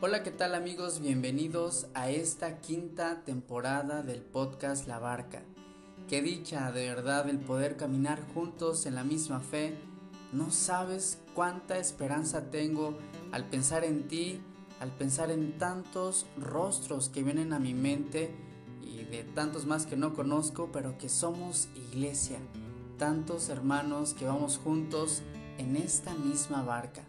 Hola, ¿qué tal amigos? Bienvenidos a esta quinta temporada del podcast La Barca. Qué dicha de verdad el poder caminar juntos en la misma fe. No sabes cuánta esperanza tengo al pensar en ti, al pensar en tantos rostros que vienen a mi mente y de tantos más que no conozco, pero que somos iglesia. Tantos hermanos que vamos juntos en esta misma barca.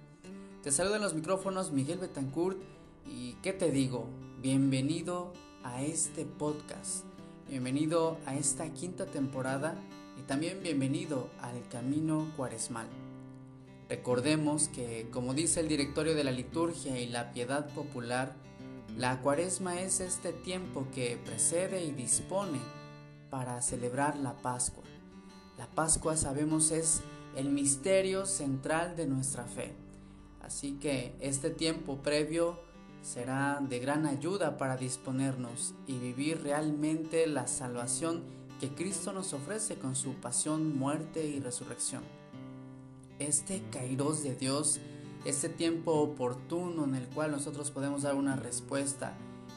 Te saludo en los micrófonos Miguel Betancourt y qué te digo, bienvenido a este podcast, bienvenido a esta quinta temporada y también bienvenido al Camino Cuaresmal. Recordemos que, como dice el directorio de la liturgia y la piedad popular, la cuaresma es este tiempo que precede y dispone para celebrar la Pascua. La Pascua sabemos es el misterio central de nuestra fe. Así que este tiempo previo será de gran ayuda para disponernos y vivir realmente la salvación que Cristo nos ofrece con su pasión, muerte y resurrección. Este kairos de Dios, este tiempo oportuno en el cual nosotros podemos dar una respuesta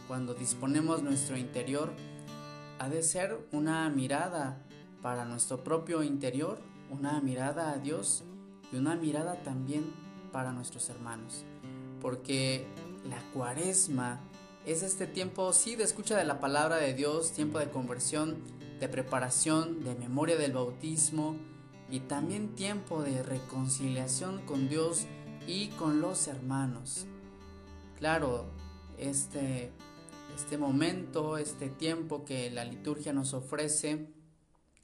cuando disponemos nuestro interior, ha de ser una mirada para nuestro propio interior, una mirada a Dios y una mirada también para nuestros hermanos. Porque la cuaresma es este tiempo, sí, de escucha de la palabra de Dios, tiempo de conversión, de preparación, de memoria del bautismo y también tiempo de reconciliación con Dios y con los hermanos. Claro, este, este momento, este tiempo que la liturgia nos ofrece,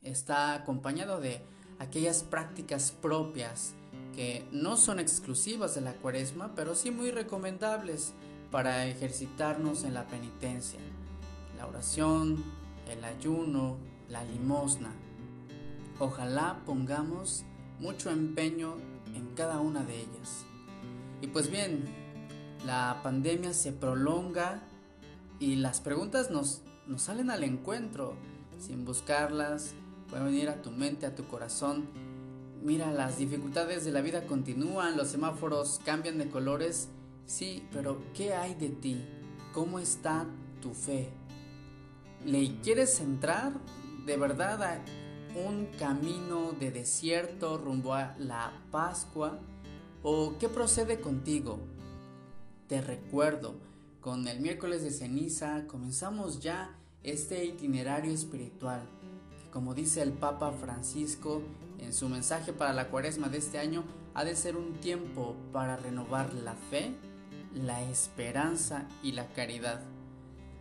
está acompañado de aquellas prácticas propias que no son exclusivas de la cuaresma, pero sí muy recomendables para ejercitarnos en la penitencia, la oración, el ayuno, la limosna. Ojalá pongamos mucho empeño en cada una de ellas. Y pues bien, la pandemia se prolonga y las preguntas nos, nos salen al encuentro, sin buscarlas, pueden venir a tu mente, a tu corazón mira, las dificultades de la vida continúan, los semáforos cambian de colores, sí, pero ¿qué hay de ti? ¿Cómo está tu fe? ¿Le quieres entrar de verdad a un camino de desierto rumbo a la Pascua? ¿O qué procede contigo? Te recuerdo, con el miércoles de ceniza comenzamos ya este itinerario espiritual, que como dice el Papa Francisco, en su mensaje para la cuaresma de este año ha de ser un tiempo para renovar la fe, la esperanza y la caridad.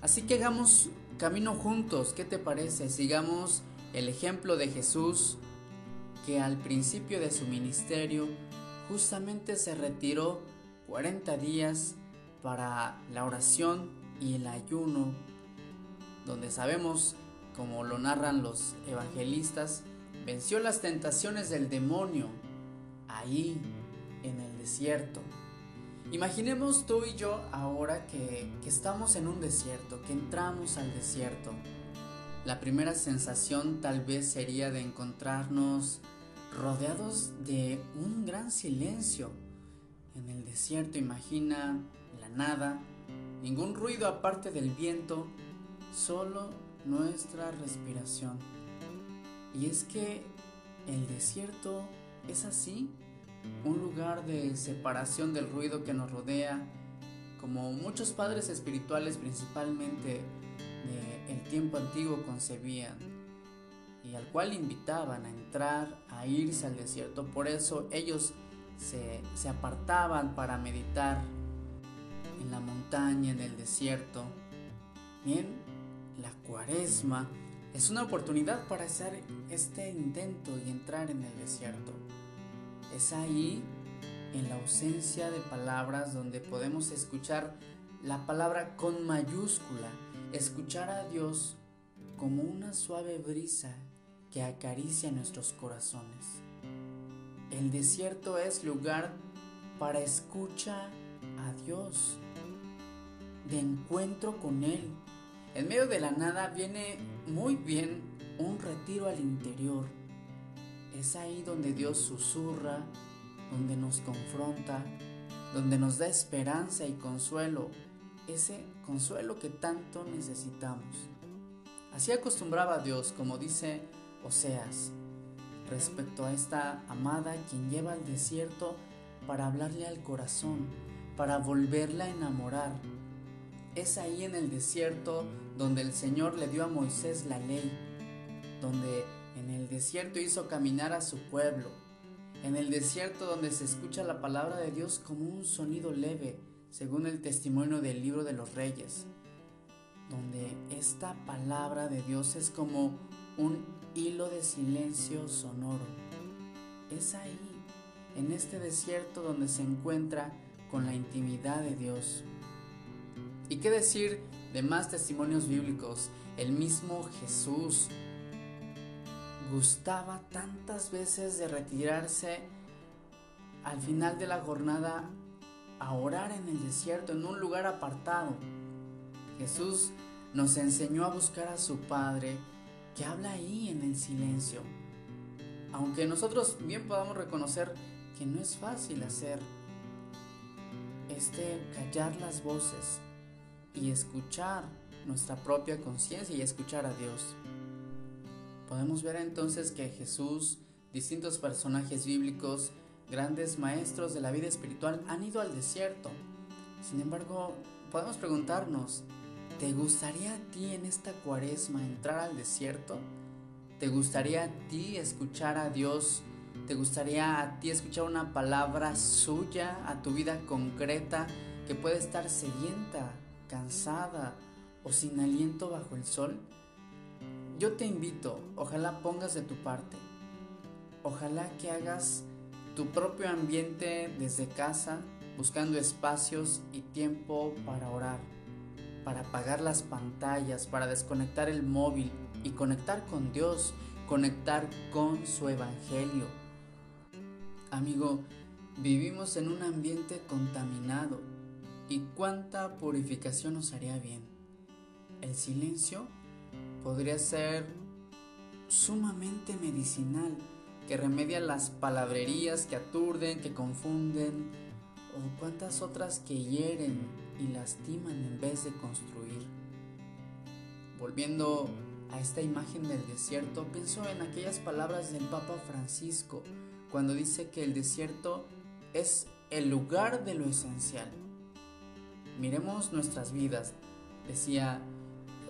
Así que hagamos camino juntos, ¿qué te parece? Sigamos el ejemplo de Jesús que al principio de su ministerio justamente se retiró 40 días para la oración y el ayuno, donde sabemos, como lo narran los evangelistas, venció las tentaciones del demonio ahí en el desierto. Imaginemos tú y yo ahora que, estamos en un desierto, que entramos al desierto. La primera sensación tal vez sería de encontrarnos rodeados de un gran silencio. En el desierto imagina la nada, ningún ruido aparte del viento, solo nuestra respiración. Y es que el desierto es así, un lugar de separación del ruido que nos rodea, como muchos padres espirituales principalmente del tiempo antiguo concebían, y al cual invitaban a entrar, a irse al desierto. Por eso ellos se, se apartaban para meditar en la montaña, en el desierto. Bien, la cuaresma es una oportunidad para hacer este intento y entrar en el desierto. Es ahí, en la ausencia de palabras, donde podemos escuchar la palabra con mayúscula, escuchar a Dios como una suave brisa que acaricia nuestros corazones. El desierto es lugar para escucha a Dios, de encuentro con Él. En medio de la nada viene muy bien un retiro al interior. Es ahí donde Dios susurra, donde nos confronta, donde nos da esperanza y consuelo, ese consuelo que tanto necesitamos. Así acostumbraba Dios, como dice Oseas, respecto a esta amada quien lleva al desierto para hablarle al corazón, para volverla a enamorar. Es ahí en el desierto donde el Señor le dio a Moisés la ley, donde en el desierto hizo caminar a su pueblo, en el desierto donde se escucha la palabra de Dios como un sonido leve, según el testimonio del libro de los reyes, donde esta palabra de Dios es como un hilo de silencio sonoro. Es ahí, en este desierto donde se encuentra con la intimidad de Dios. ¿Y qué decir de más testimonios bíblicos? El mismo Jesús gustaba tantas veces de retirarse al final de la jornada a orar en el desierto, en un lugar apartado. Jesús nos enseñó a buscar a su Padre que habla ahí en el silencio. Aunque nosotros bien podamos reconocer que no es fácil hacer este callar las voces y escuchar nuestra propia conciencia y escuchar a Dios. Podemos ver entonces que Jesús, distintos personajes bíblicos, grandes maestros de la vida espiritual han ido al desierto. Sin embargo, podemos preguntarnos, ¿Te gustaría a ti en esta cuaresma entrar al desierto? ¿Te gustaría a ti escuchar a Dios? ¿Te gustaría a ti escuchar una palabra suya a tu vida concreta que puede estar sedienta, cansada o sin aliento bajo el sol? Yo te invito, ojalá pongas de tu parte. Ojalá que hagas tu propio ambiente desde casa, buscando espacios y tiempo para orar para apagar las pantallas, para desconectar el móvil y conectar con Dios, conectar con su evangelio. Amigo, vivimos en un ambiente contaminado y cuánta purificación nos haría bien. El silencio podría ser sumamente medicinal, que remedia las palabrerías que aturden, que confunden, o cuántas otras que hieren y lastiman en vez de construir. Volviendo a esta imagen del desierto, pienso en aquellas palabras del Papa Francisco cuando dice que el desierto es el lugar de lo esencial. Miremos nuestras vidas, decía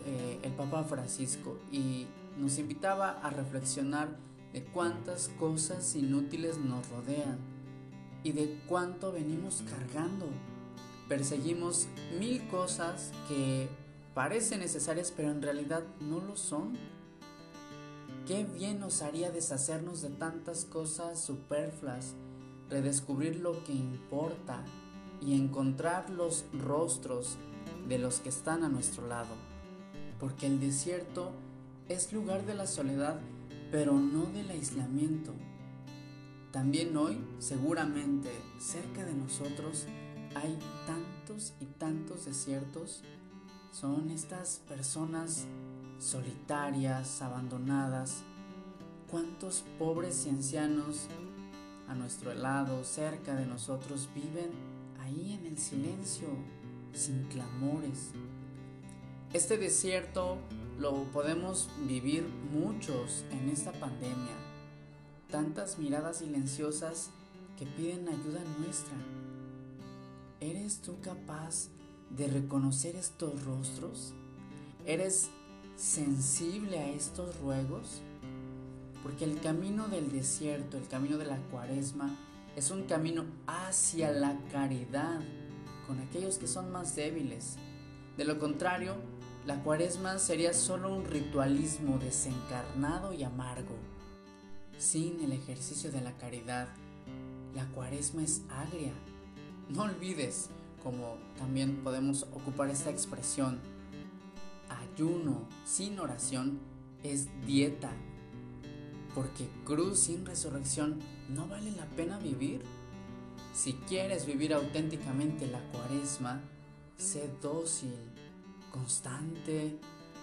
eh, el Papa Francisco, y nos invitaba a reflexionar de cuántas cosas inútiles nos rodean y de cuánto venimos cargando. Perseguimos mil cosas que parecen necesarias pero en realidad no lo son. Qué bien nos haría deshacernos de tantas cosas superfluas, redescubrir lo que importa y encontrar los rostros de los que están a nuestro lado. Porque el desierto es lugar de la soledad, pero no del aislamiento. También hoy, seguramente, cerca de nosotros hay tantos y tantos desiertos. Son estas personas solitarias, abandonadas. ¿Cuántos pobres y ancianos a nuestro lado, cerca de nosotros, viven ahí en el silencio, sin clamores? Este desierto lo podemos vivir muchos en esta pandemia tantas miradas silenciosas que piden ayuda nuestra. ¿Eres tú capaz de reconocer estos rostros? ¿Eres sensible a estos ruegos? Porque el camino del desierto, el camino de la cuaresma, es un camino hacia la caridad con aquellos que son más débiles. De lo contrario, la cuaresma sería solo un ritualismo desencarnado y amargo. Sin el ejercicio de la caridad, la cuaresma es agria. No olvides, como también podemos ocupar esta expresión, ayuno sin oración es dieta, porque cruz sin resurrección no vale la pena vivir. Si quieres vivir auténticamente la cuaresma, sé dócil, constante,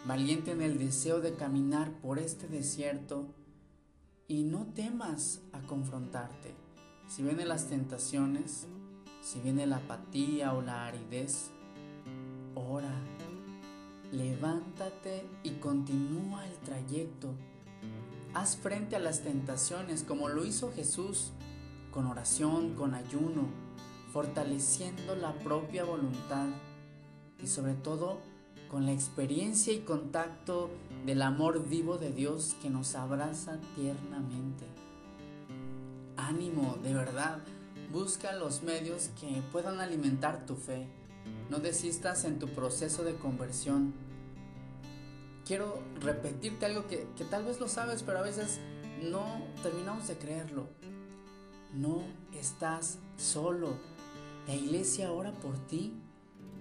valiente en el deseo de caminar por este desierto y no temas a confrontarte. Si vienen las tentaciones, si viene la apatía o la aridez, ora, levántate y continúa el trayecto. Haz frente a las tentaciones como lo hizo Jesús, con oración, con ayuno, fortaleciendo la propia voluntad y sobre todo con la experiencia y contacto del amor vivo de Dios que nos abraza tiernamente. Ánimo, de verdad, busca los medios que puedan alimentar tu fe. No desistas en tu proceso de conversión. Quiero repetirte algo que, que tal vez lo sabes, pero a veces no terminamos de creerlo. No estás solo. La iglesia ora por ti,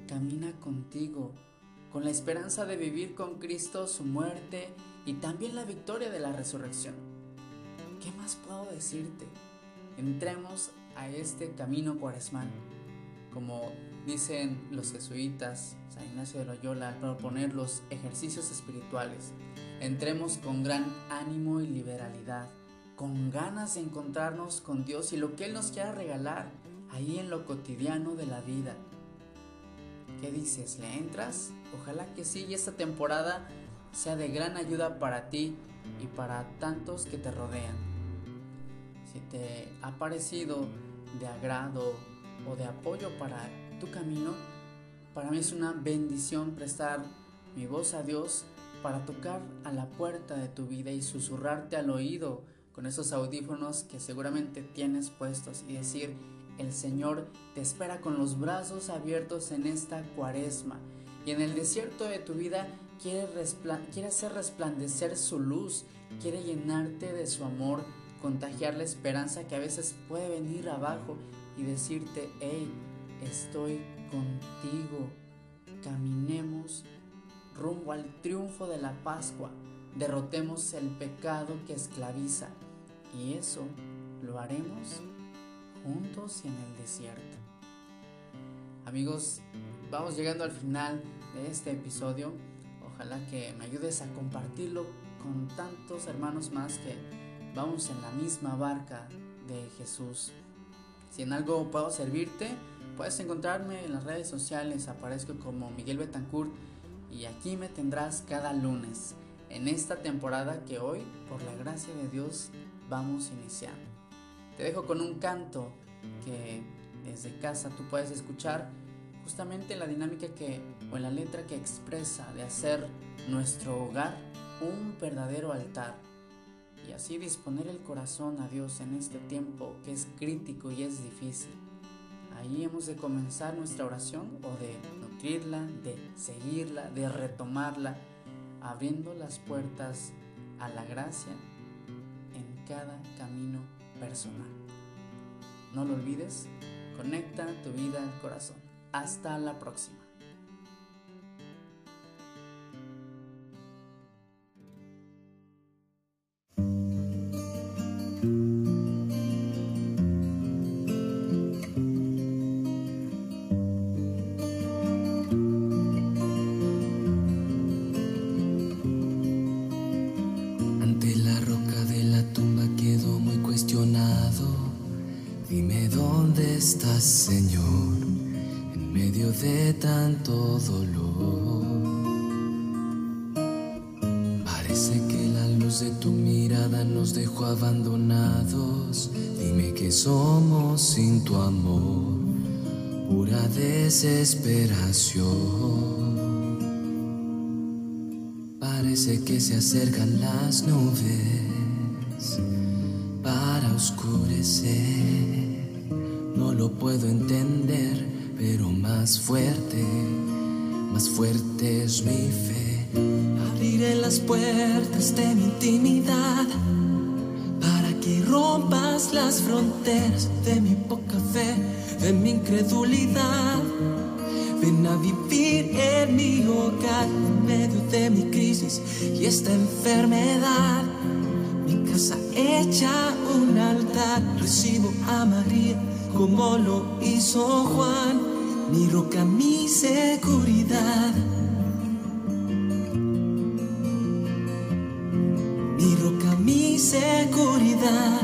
camina contigo con la esperanza de vivir con Cristo su muerte y también la victoria de la resurrección. ¿Qué más puedo decirte? Entremos a este camino cuaresmal. Como dicen los jesuitas, San Ignacio de Loyola, al proponer los ejercicios espirituales, entremos con gran ánimo y liberalidad, con ganas de encontrarnos con Dios y lo que Él nos quiera regalar ahí en lo cotidiano de la vida. ¿Qué dices? ¿Le entras? Ojalá que sí y esta temporada sea de gran ayuda para ti y para tantos que te rodean. Si te ha parecido de agrado o de apoyo para tu camino, para mí es una bendición prestar mi voz a Dios para tocar a la puerta de tu vida y susurrarte al oído con esos audífonos que seguramente tienes puestos y decir, el Señor te espera con los brazos abiertos en esta cuaresma y en el desierto de tu vida quiere, hacer resplandecer su luz, quiere llenarte de su amor, contagiar la esperanza que a veces puede venir abajo y decirte, hey, estoy contigo, caminemos rumbo al triunfo de la Pascua, derrotemos el pecado que esclaviza y eso lo haremos juntos en el desierto. Amigos, vamos llegando al final de este episodio. Ojalá que me ayudes a compartirlo con tantos hermanos más que vamos en la misma barca de Jesús. Si en algo puedo servirte, puedes encontrarme en las redes sociales. Aparezco como Miguel Betancourt y aquí me tendrás cada lunes en esta temporada que hoy, por la gracia de Dios, vamos iniciando. Te dejo con un canto que desde casa tú puedes escuchar justamente la dinámica que o la letra que expresa de hacer nuestro hogar un verdadero altar y así disponer el corazón a Dios en este tiempo que es crítico y es difícil. Ahí hemos de comenzar nuestra oración o de nutrirla, de seguirla, de retomarla, abriendo las puertas a la gracia en cada camino personal. No lo olvides, conecta tu vida al corazón. Hasta la próxima. Señor, en medio de tanto dolor. Parece que la luz de tu mirada nos dejó abandonados. Dime que somos sin tu amor, pura desesperación. Parece que se acercan las nubes para oscurecer no lo puedo entender, pero más fuerte más fuerte es mi fe. Abriré las puertas de mi intimidad para que rompas las fronteras de mi poca fe, de mi incredulidad. Ven a vivir en mi hogar en medio de mi crisis y esta enfermedad. Mi casa hecha un altar, recibo a María como lo hizo Juan, mi roca, mi seguridad. Mi roca, mi seguridad.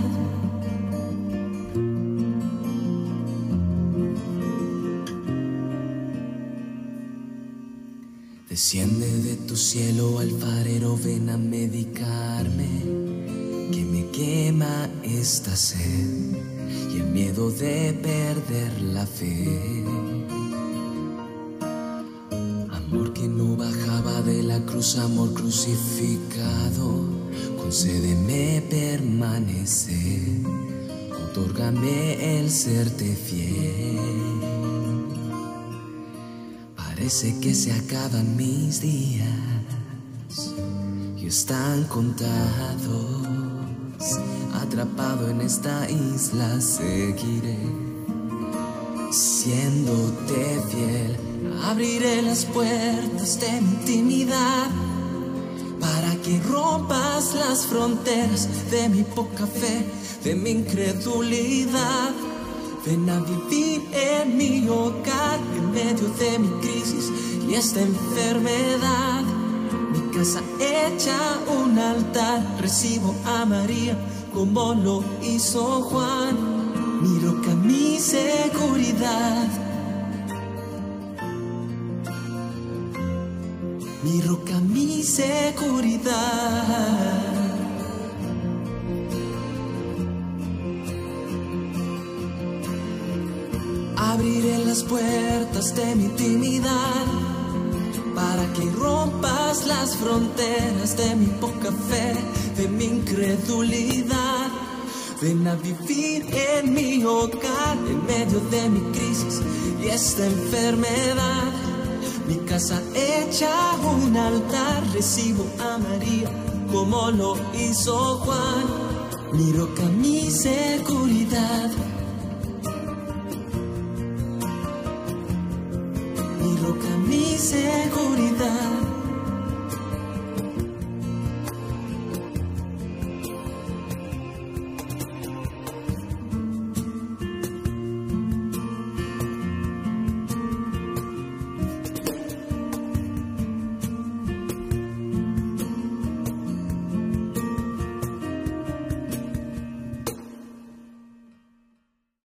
Desciende de tu cielo, alfarero, ven a medicarme, que me quema esta sed y el de perder la fe. Amor que no bajaba de la cruz, amor crucificado, concédeme permanecer, otórgame el serte fiel. Parece que se acaban mis días y están contados. Atrapado en esta isla seguiré siéndote fiel. Abriré las puertas de mi intimidad para que rompas las fronteras de mi poca fe, de mi incredulidad. Ven a vivir en mi hogar en medio de mi crisis y esta enfermedad. Mi casa hecha un altar, recibo a María como lo hizo Juan. Mi roca, mi seguridad. Mi roca, mi seguridad. Abriré las puertas de mi intimidad para que rompas las fronteras de mi poca fe, de mi incredulidad. Ven a vivir en mi hogar en medio de mi crisis y esta enfermedad. Mi casa hecha un altar, recibo a María como lo hizo Juan. Mi roca, mi seguridad. mi roca, mi seguridad.